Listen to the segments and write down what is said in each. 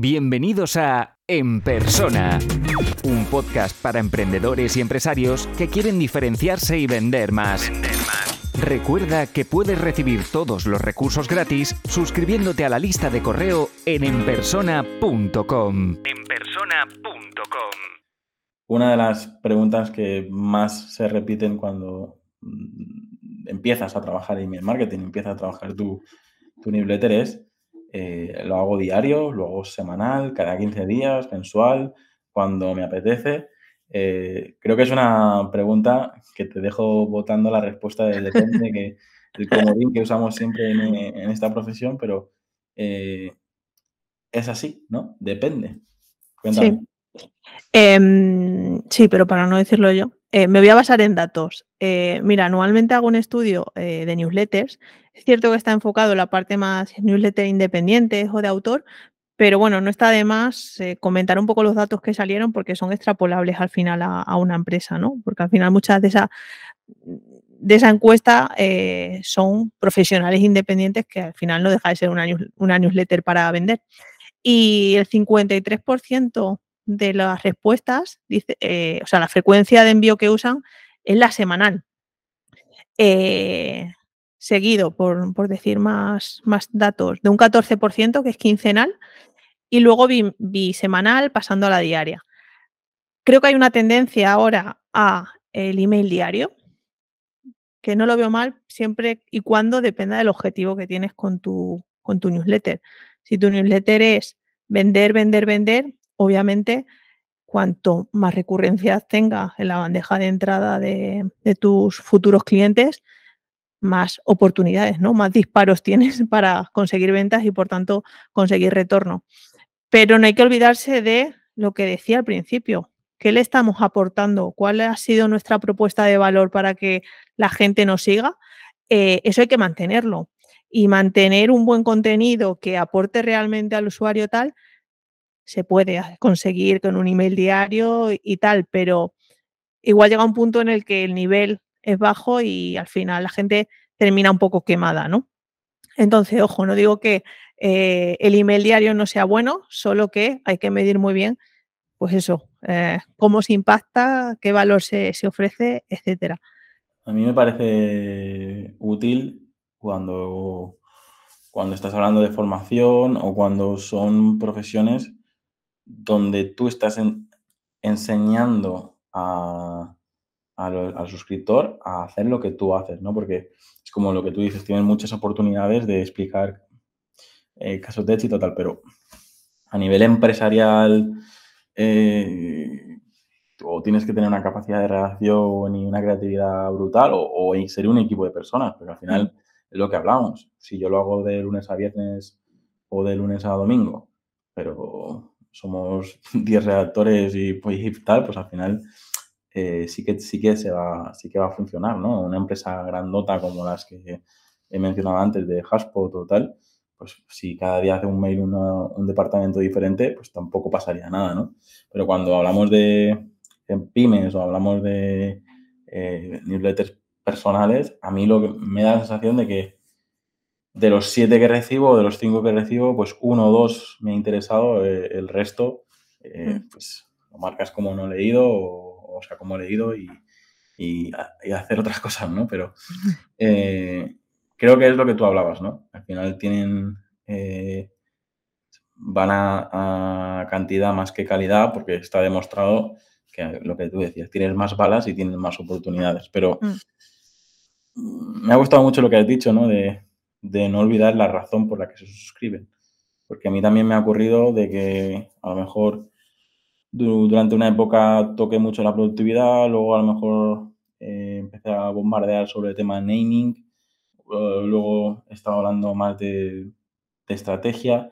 Bienvenidos a En Persona, un podcast para emprendedores y empresarios que quieren diferenciarse y vender más. Recuerda que puedes recibir todos los recursos gratis suscribiéndote a la lista de correo en enpersona.com. Enpersona.com. Una de las preguntas que más se repiten cuando mm, empiezas a trabajar en email marketing, empiezas a trabajar tu, tu newsletter es eh, lo hago diario, lo hago semanal, cada 15 días, mensual, cuando me apetece. Eh, creo que es una pregunta que te dejo votando la respuesta de depende, que el comodín que usamos siempre en, esta profesión, pero eh, es así, ¿no? Depende. Cuéntame. Sí. Em, sí, pero para no decirlo yo, me voy a basar en datos. mira, anualmente hago un estudio de newsletters es cierto que está enfocado en la parte más newsletter independiente o de autor, pero bueno, no está de más eh, comentar un poco los datos que salieron porque son extrapolables al final a, una empresa, ¿no? Porque al final muchas de esa, de esa encuesta eh, son profesionales independientes que al final no deja de ser una newsletter para vender. Y el 53% de las respuestas, dice, eh, o sea, la frecuencia de envío que usan es la semanal. Eh, seguido, por, decir más, más, datos, de un 14% que es quincenal y luego bisemanal pasando a la diaria. Creo que hay una tendencia ahora a el email diario, que no lo veo mal siempre y cuando dependa del objetivo que tienes con tu, con tu newsletter. Si tu newsletter es vender, vender, vender, obviamente cuanto más recurrencias tenga en la bandeja de entrada de, de tus futuros clientes, más oportunidades, ¿no? Más disparos tienes para conseguir ventas y por tanto conseguir retorno. Pero no hay que olvidarse de lo que decía al principio. ¿Qué le estamos aportando? ¿Cuál ha sido nuestra propuesta de valor para que la gente nos siga? Eh, eso hay que mantenerlo. Y mantener un buen contenido que aporte realmente al usuario tal, se puede conseguir con un email diario y tal, pero igual llega un punto en el que el nivel es bajo y al final la gente termina un poco quemada, ¿no? Entonces, ojo, no digo que eh, el email diario no sea bueno, solo que hay que medir muy bien, pues eso, eh, cómo se impacta, qué valor se, ofrece, etcétera. A mí me parece útil cuando, cuando estás hablando de formación o cuando son profesiones donde tú estás enseñando a, al, suscriptor a hacer lo que tú haces, ¿no? Porque es como lo que tú dices, tienes muchas oportunidades de explicar eh, casos de éxito tal, pero a nivel empresarial eh, o tienes que tener una capacidad de reacción y una creatividad brutal o, o un equipo de personas, pero al final es lo que hablamos. Si yo lo hago de lunes a viernes o de lunes a domingo, pero somos 10 redactores y, pues, y tal, pues al final eh, sí, que, sí, que se va, sí que va a funcionar, ¿no? Una empresa grandota como las que he mencionado antes de Haspot o tal, pues si cada día hace un mail un departamento diferente, pues tampoco pasaría nada, ¿no? Pero cuando hablamos de, pymes o hablamos de eh, newsletters personales, a mí lo que me da la sensación de que de los siete que recibo, de los cinco que recibo, pues uno o dos me ha interesado, eh, el resto, mm. pues lo marcas como no leído o o sea, como he leído y, y, hacer otras cosas, ¿no? Pero eh, creo que es lo que tú hablabas, ¿no? Al final tienen, eh, van a, cantidad más que calidad porque está demostrado que lo que tú decías, tienes más balas y tienes más oportunidades. Pero mm. me ha gustado mucho lo que has dicho, ¿no? De, de no olvidar la razón por la que se suscriben. Porque a mí también me ha ocurrido de que a lo mejor durante una época toqué mucho la productividad, luego a lo mejor eh, empecé a bombardear sobre el tema de naming, eh, luego he estado hablando más de, estrategia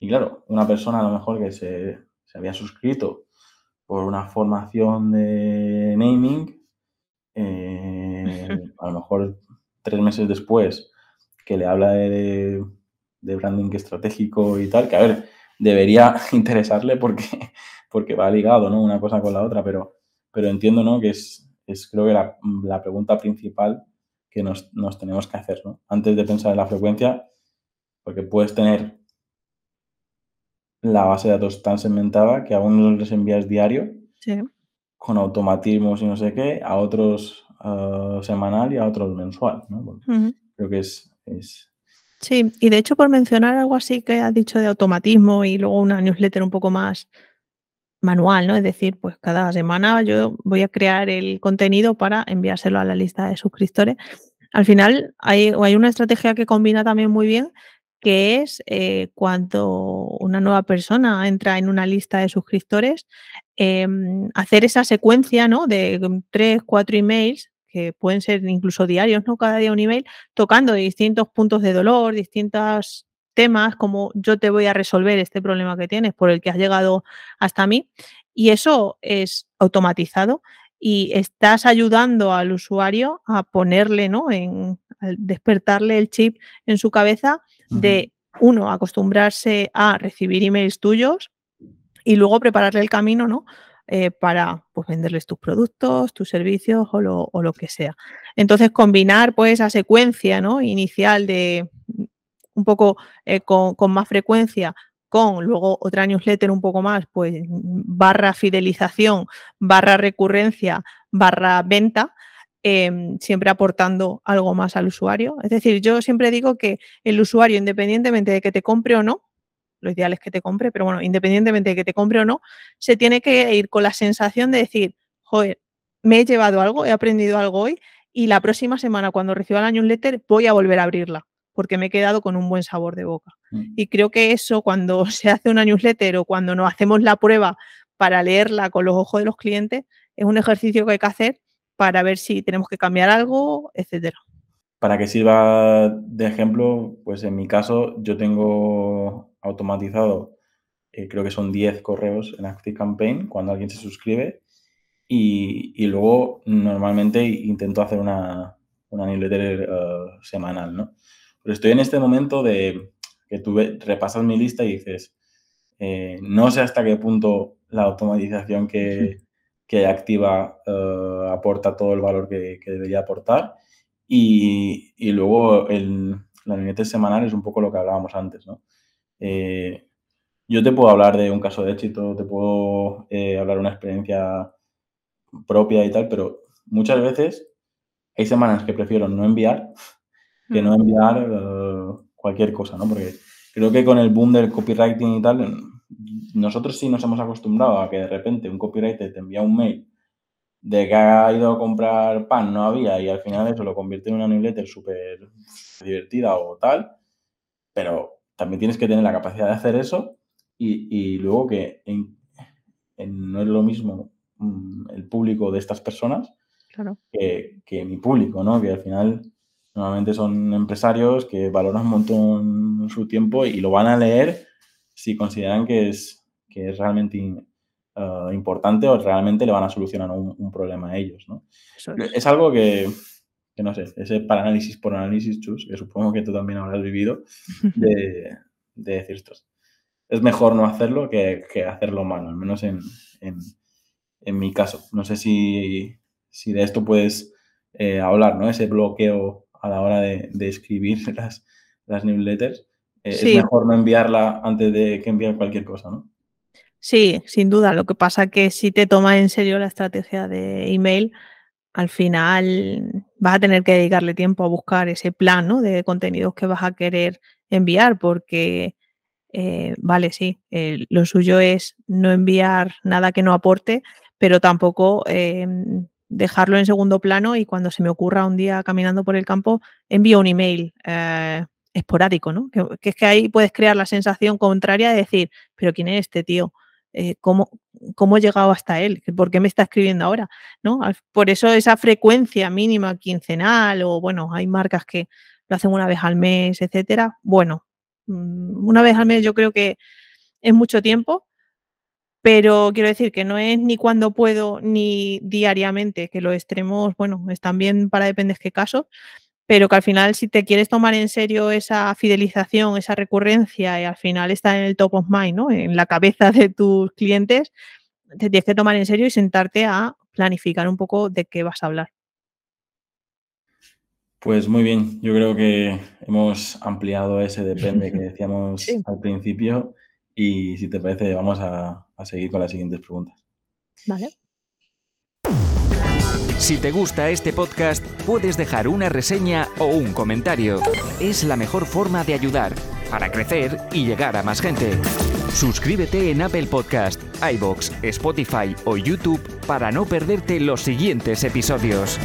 y claro, una persona a lo mejor que se, había suscrito por una formación de naming, eh, a lo mejor tres meses después que le habla de, de branding estratégico y tal, que a ver, debería interesarle porque porque va ligado, ¿no? Una cosa con la otra, pero, pero entiendo, ¿no? Que es, es creo que la, la pregunta principal que nos, nos, tenemos que hacer, ¿no? Antes de pensar en la frecuencia, porque puedes tener la base de datos tan segmentada que a unos les envías diario Sí. con automatismos y no sé qué, a otros ah, semanal y a otros mensual, ¿no? Creo que es, Sí, y de hecho por mencionar algo así que has dicho de automatismo y luego una newsletter un poco más manual, ¿no? Es decir, pues cada semana yo voy a crear el contenido para enviárselo a la lista de suscriptores. Al final hay, hay una estrategia que combina también muy bien, que es eh, cuando una nueva persona entra en una lista de suscriptores, em, hacer esa secuencia, ¿no? De tres, cuatro emails que pueden ser incluso diarios, ¿no? Cada día un email, tocando distintos puntos de dolor, distintos temas, como yo te voy a resolver este problema que tienes por el que has llegado hasta mí. Y eso es automatizado y estás ayudando al usuario a ponerle, ¿no? En despertarle el chip en su cabeza de, uno, acostumbrarse a recibir emails tuyos y luego prepararle el camino, ¿no? Eh, para pues, venderles tus productos, tus servicios o lo, o lo que sea. Entonces, combinar pues esa secuencia ¿no? inicial de un poco eh, con, con más frecuencia con luego otra newsletter un poco más, pues barra fidelización, barra recurrencia, barra venta, em, siempre aportando algo más al usuario. Es decir, yo siempre digo que el usuario, independientemente de que te compre o no, lo ideal es que te compre, pero bueno, independientemente de que te compre o no, se tiene que ir con la sensación de decir, joder, me he llevado algo, he aprendido algo hoy y la próxima semana cuando reciba la newsletter voy a volver a abrirla porque me he quedado con un buen sabor de boca. Mm. Y creo que eso cuando se hace una newsletter o cuando nos hacemos la prueba para leerla con los ojos de los clientes, es un ejercicio que hay que hacer para ver si tenemos que cambiar algo, etcétera. Para que sirva de ejemplo, pues en mi caso yo tengo automatizado, eh, creo que son 10 correos en ActiveCampaign cuando alguien se suscribe y, y luego normalmente intento hacer una, una newsletter eh, semanal, ¿no? Pero estoy en este momento de que tú repasas mi lista y dices, eh, no sé hasta qué punto la automatización que, que activa eh, aporta todo el valor que, que debería aportar. Y, y luego el, la newsletter semanal es un poco lo que hablábamos antes, ¿no? Eh, yo te puedo hablar de un caso de éxito, te puedo eh, hablar de una experiencia propia y tal, pero muchas veces hay semanas que prefiero no enviar que no Mm. enviar eh, cualquier cosa, ¿no? Porque creo que con el boom del copywriting y tal, nosotros sí nos hemos acostumbrado a que de repente un copywriter te envía un mail de que ha ido a comprar pan, no había, y al final eso lo convierte en una newsletter súper divertida o tal, pero también tienes que tener la capacidad de hacer eso y, y luego que en- en- no es lo mismo mm, el público de estas personas Claro. que, que mi público, ¿no? Que al final normalmente son empresarios que valoran un montón su tiempo y lo van a leer si consideran que es, que es realmente in- eh, importante o realmente le van a solucionar un, un problema a ellos, ¿no? Eso es. Es algo que, que no sé, ese para análisis por análisis, Chus, que supongo que tú también habrás vivido, de, de decir esto. Es mejor no hacerlo que, que hacerlo mal, al menos en, en, en mi caso. No sé si, si de esto puedes eh, hablar, ¿no? Ese bloqueo a la hora de, de escribir las, las newsletters. Eh, Sí. Es mejor no enviarla antes de que enviar cualquier cosa, ¿no? Sí, sin duda. Lo que pasa que si te tomas en serio la estrategia de email, al final vas a tener que dedicarle tiempo a buscar ese plan de contenidos que vas a querer enviar, porque, eh, vale, sí, eh, lo suyo es no enviar nada que no aporte, pero tampoco eh, dejarlo en segundo plano y cuando se me ocurra un día caminando por el campo, envío un email eh, esporádico, ¿no? Que, que es que ahí puedes crear la sensación contraria de decir, pero ¿quién es este tío? Eh, ¿cómo, ¿Cómo he llegado hasta él? ¿Por qué me está escribiendo ahora? ¿no? Por eso esa frecuencia mínima quincenal o bueno, hay marcas que lo hacen una vez al mes, etcétera. Bueno, mm, una vez al mes yo creo que es mucho tiempo, pero quiero decir que no es ni cuando puedo ni diariamente, que los extremos, bueno, están bien para dependes qué caso, pero que al final si te quieres tomar en serio esa fidelización, esa recurrencia y al final está en el top of mind, ¿no? En la cabeza de tus clientes, te tienes que tomar en serio y sentarte a planificar un poco de qué vas a hablar. Pues muy bien, yo creo que hemos ampliado ese depende que decíamos Sí. al principio Y si te parece, vamos a, a seguir con las siguientes preguntas. Vale. Si te gusta este podcast, puedes dejar una reseña o un comentario. Es la mejor forma de ayudar para crecer y llegar a más gente. Suscríbete en Apple Podcast, iBox, Spotify o YouTube para no perderte los siguientes episodios.